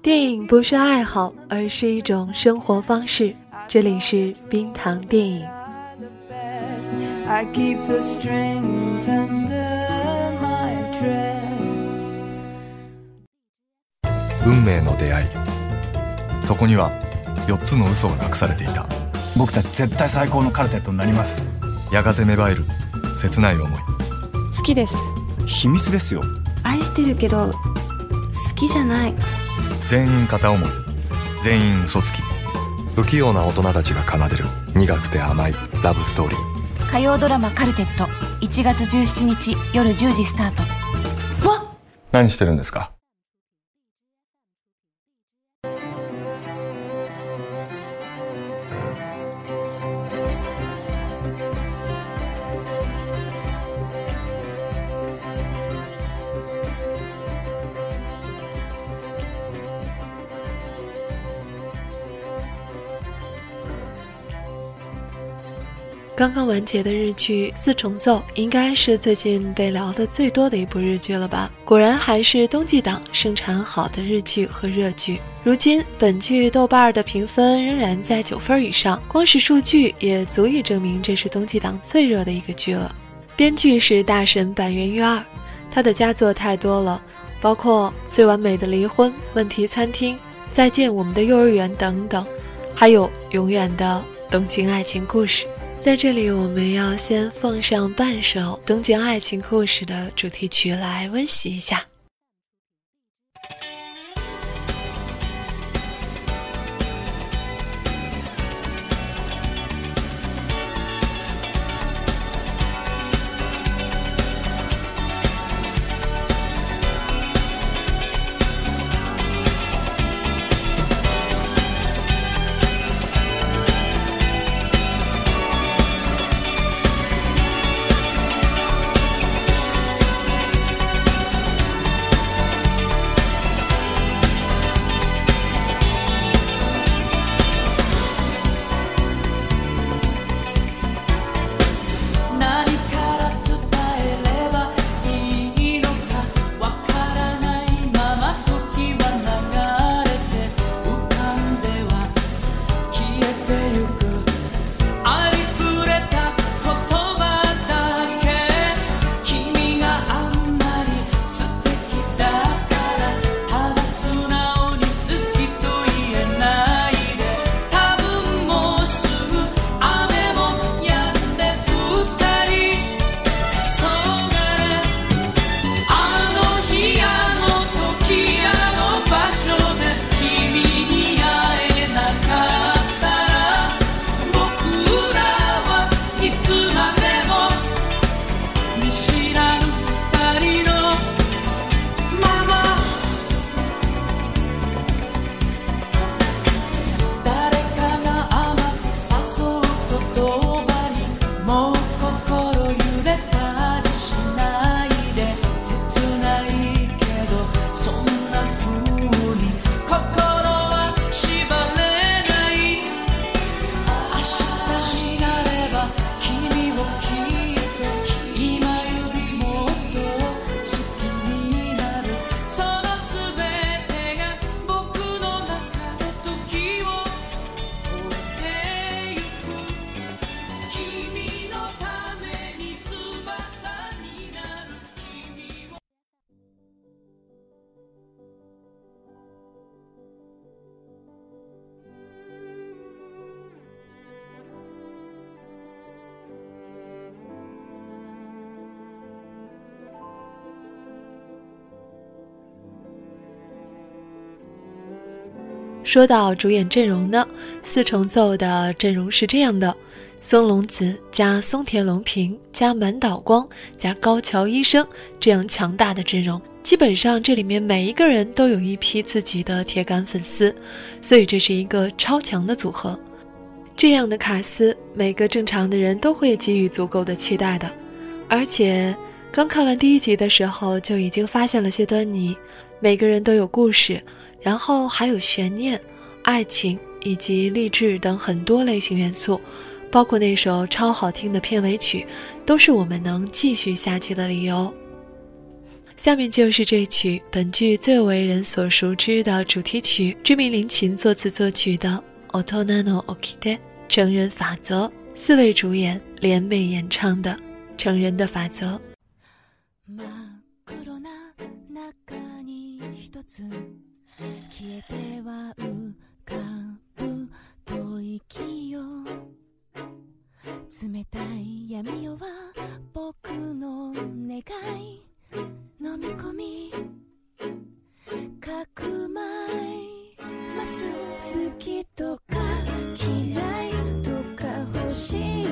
电影不是爱好，而是一种生活方式。这里是冰糖电影。運命の出会い。そこには4つの嘘が隠されていた。僕たち絶対最高のカルテットになります。やがて芽生える切ない思い。好きです秘密ですよ。愛してるけど好きじゃない。全員片思い。全員嘘つき。不器用な大人たちが奏でる。苦くて甘い。ラブストーリー。火曜ドラマ「カルテット」1月17日夜10時スタート。わ何してるんですか？刚刚完结的日剧《四重奏》应该是最近被聊的最多的一部日剧了吧？果然还是冬季档生产好的日剧和热剧。如今本剧豆瓣的评分仍然在九分以上，光是数据也足以证明这是冬季档最热的一个剧了。编剧是大神板垣瑞二，他的佳作太多了，包括《最完美的离婚》《问题餐厅》《再见我们的幼儿园》等等，还有《永远的东京爱情故事》。在这里，我们要先奉上半首《东京爱情故事》的主题曲来温习一下。说到主演阵容呢，四重奏的阵容是这样的：松隆子加松田龙平加满岛光加高桥医生，这样强大的阵容，基本上这里面每一个人都有一批自己的铁杆粉丝，所以这是一个超强的组合。这样的卡司，每个正常的人都会给予足够的期待的。而且刚看完第一集的时候，就已经发现了些端倪，每个人都有故事。然后还有悬念、爱情以及励志等很多类型元素，包括那首超好听的片尾曲，都是我们能继续下去的理由。下面就是这曲本剧最为人所熟知的主题曲，知名林琴作词作曲的《Otonano Okite》成人法则，四位主演联袂演唱的《成人的法则》。消えては浮かぶ吐息よ。冷たい闇よは僕の願い。飲み込み。かくまい。ます。好きとか嫌いとか欲しい。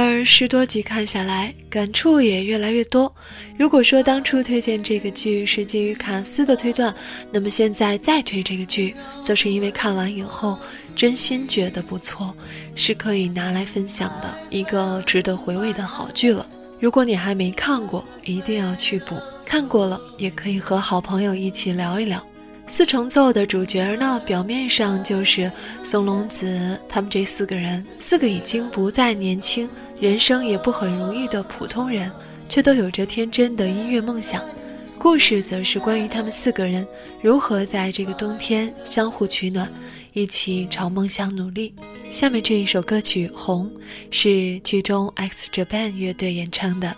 而十多集看下来，感触也越来越多。如果说当初推荐这个剧是基于卡斯的推断，那么现在再推这个剧，则是因为看完以后真心觉得不错，是可以拿来分享的一个值得回味的好剧了。如果你还没看过，一定要去补；看过了，也可以和好朋友一起聊一聊。四重奏的主角呢，表面上就是松隆子他们这四个人，四个已经不再年轻，人生也不很如意的普通人，却都有着天真的音乐梦想。故事则是关于他们四个人如何在这个冬天相互取暖，一起朝梦想努力。下面这一首歌曲《红》是剧中 X Japan 乐队演唱的。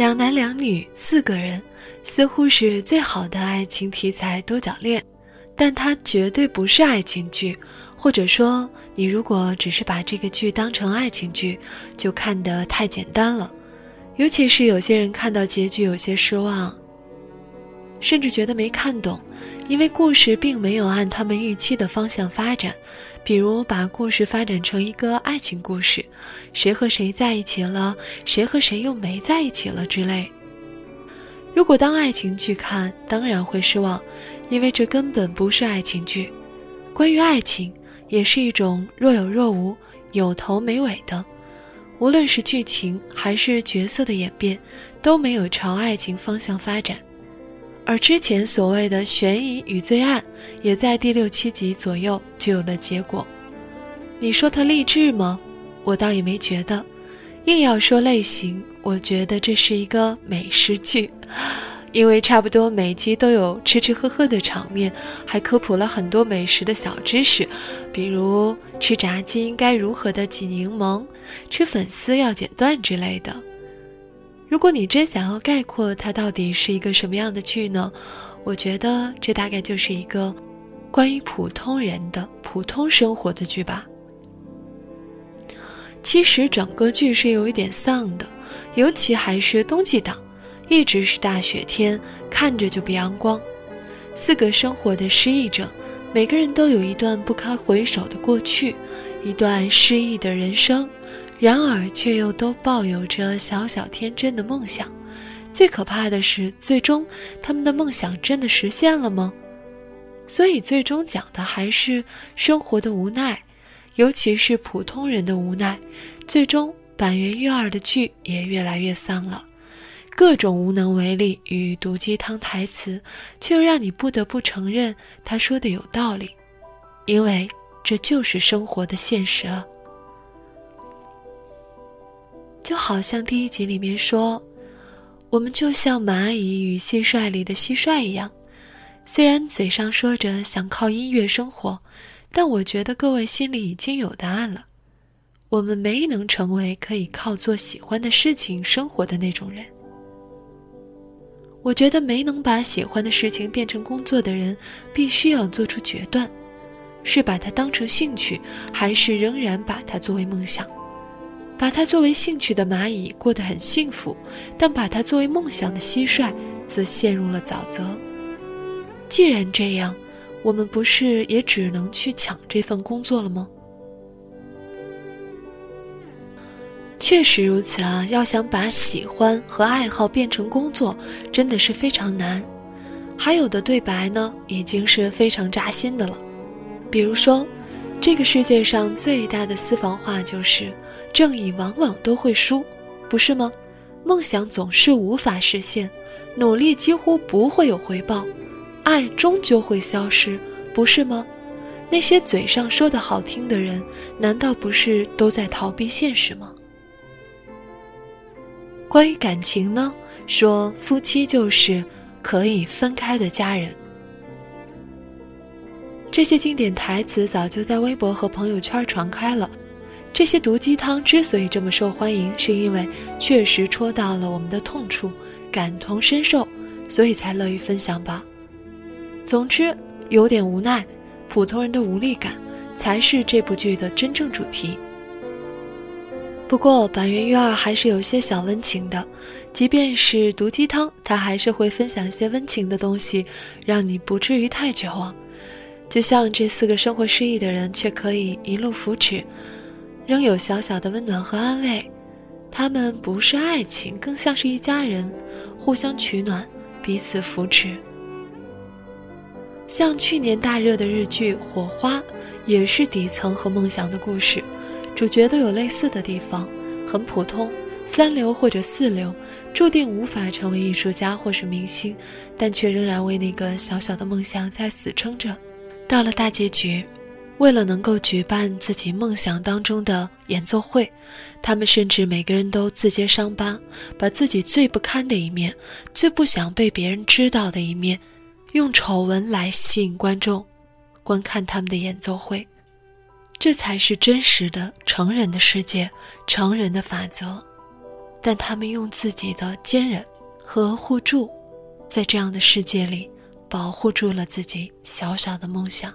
两男两女四个人，似乎是最好的爱情题材多角恋，但它绝对不是爱情剧。或者说，你如果只是把这个剧当成爱情剧，就看得太简单了。尤其是有些人看到结局有些失望，甚至觉得没看懂，因为故事并没有按他们预期的方向发展。比如把故事发展成一个爱情故事，谁和谁在一起了，谁和谁又没在一起了之类。如果当爱情剧看，当然会失望，因为这根本不是爱情剧。关于爱情，也是一种若有若无、有头没尾的，无论是剧情还是角色的演变，都没有朝爱情方向发展。而之前所谓的悬疑与罪案，也在第六七集左右就有了结果。你说它励志吗？我倒也没觉得。硬要说类型，我觉得这是一个美食剧，因为差不多每集都有吃吃喝喝的场面，还科普了很多美食的小知识，比如吃炸鸡应该如何的挤柠檬，吃粉丝要剪断之类的。如果你真想要概括它到底是一个什么样的剧呢？我觉得这大概就是一个关于普通人的普通生活的剧吧。其实整个剧是有一点丧的，尤其还是冬季档，一直是大雪天，看着就不阳光。四个生活的失意者，每个人都有一段不堪回首的过去，一段失意的人生。然而，却又都抱有着小小天真的梦想。最可怕的是，最终他们的梦想真的实现了吗？所以，最终讲的还是生活的无奈，尤其是普通人的无奈。最终，板垣瑞二的剧也越来越丧了，各种无能为力与毒鸡汤台词，却又让你不得不承认他说的有道理，因为这就是生活的现实啊。就好像第一集里面说，我们就像蚂蚁与蟋蟀里的蟋蟀一样，虽然嘴上说着想靠音乐生活，但我觉得各位心里已经有答案了。我们没能成为可以靠做喜欢的事情生活的那种人。我觉得没能把喜欢的事情变成工作的人，必须要做出决断：是把它当成兴趣，还是仍然把它作为梦想？把它作为兴趣的蚂蚁过得很幸福，但把它作为梦想的蟋蟀则陷入了沼泽。既然这样，我们不是也只能去抢这份工作了吗？确实如此啊！要想把喜欢和爱好变成工作，真的是非常难。还有的对白呢，已经是非常扎心的了。比如说，这个世界上最大的私房话就是。正义往往都会输，不是吗？梦想总是无法实现，努力几乎不会有回报，爱终究会消失，不是吗？那些嘴上说的好听的人，难道不是都在逃避现实吗？关于感情呢？说夫妻就是可以分开的家人。这些经典台词早就在微博和朋友圈传开了。这些毒鸡汤之所以这么受欢迎，是因为确实戳到了我们的痛处，感同身受，所以才乐于分享吧。总之，有点无奈，普通人的无力感，才是这部剧的真正主题。不过，板垣育二还是有些小温情的，即便是毒鸡汤，他还是会分享一些温情的东西，让你不至于太绝望。就像这四个生活失意的人，却可以一路扶持。仍有小小的温暖和安慰，他们不是爱情，更像是一家人，互相取暖，彼此扶持。像去年大热的日剧《火花》，也是底层和梦想的故事，主角都有类似的地方，很普通，三流或者四流，注定无法成为艺术家或是明星，但却仍然为那个小小的梦想在死撑着。到了大结局。为了能够举办自己梦想当中的演奏会，他们甚至每个人都自揭伤疤，把自己最不堪的一面、最不想被别人知道的一面，用丑闻来吸引观众观看他们的演奏会。这才是真实的成人的世界，成人的法则。但他们用自己的坚韧和互助，在这样的世界里保护住了自己小小的梦想。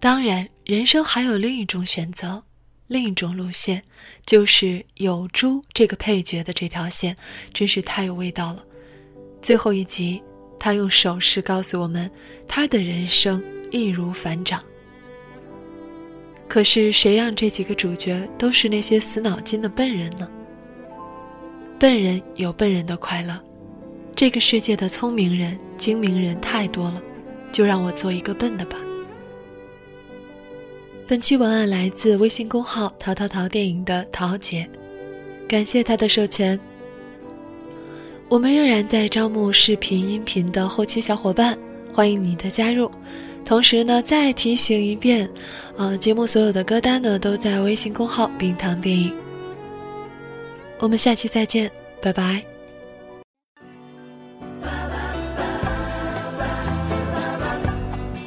当然，人生还有另一种选择，另一种路线，就是有猪这个配角的这条线，真是太有味道了。最后一集，他用手势告诉我们，他的人生易如反掌。可是，谁让这几个主角都是那些死脑筋的笨人呢？笨人有笨人的快乐，这个世界的聪明人、精明人太多了，就让我做一个笨的吧。本期文案来自微信公号“淘淘淘电影”的桃姐，感谢她的授权。我们仍然在招募视频、音频的后期小伙伴，欢迎你的加入。同时呢，再提醒一遍，呃，节目所有的歌单呢都在微信公号“冰糖电影”。我们下期再见，拜拜。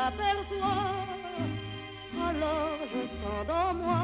T'aperçois, alors je sens dans moi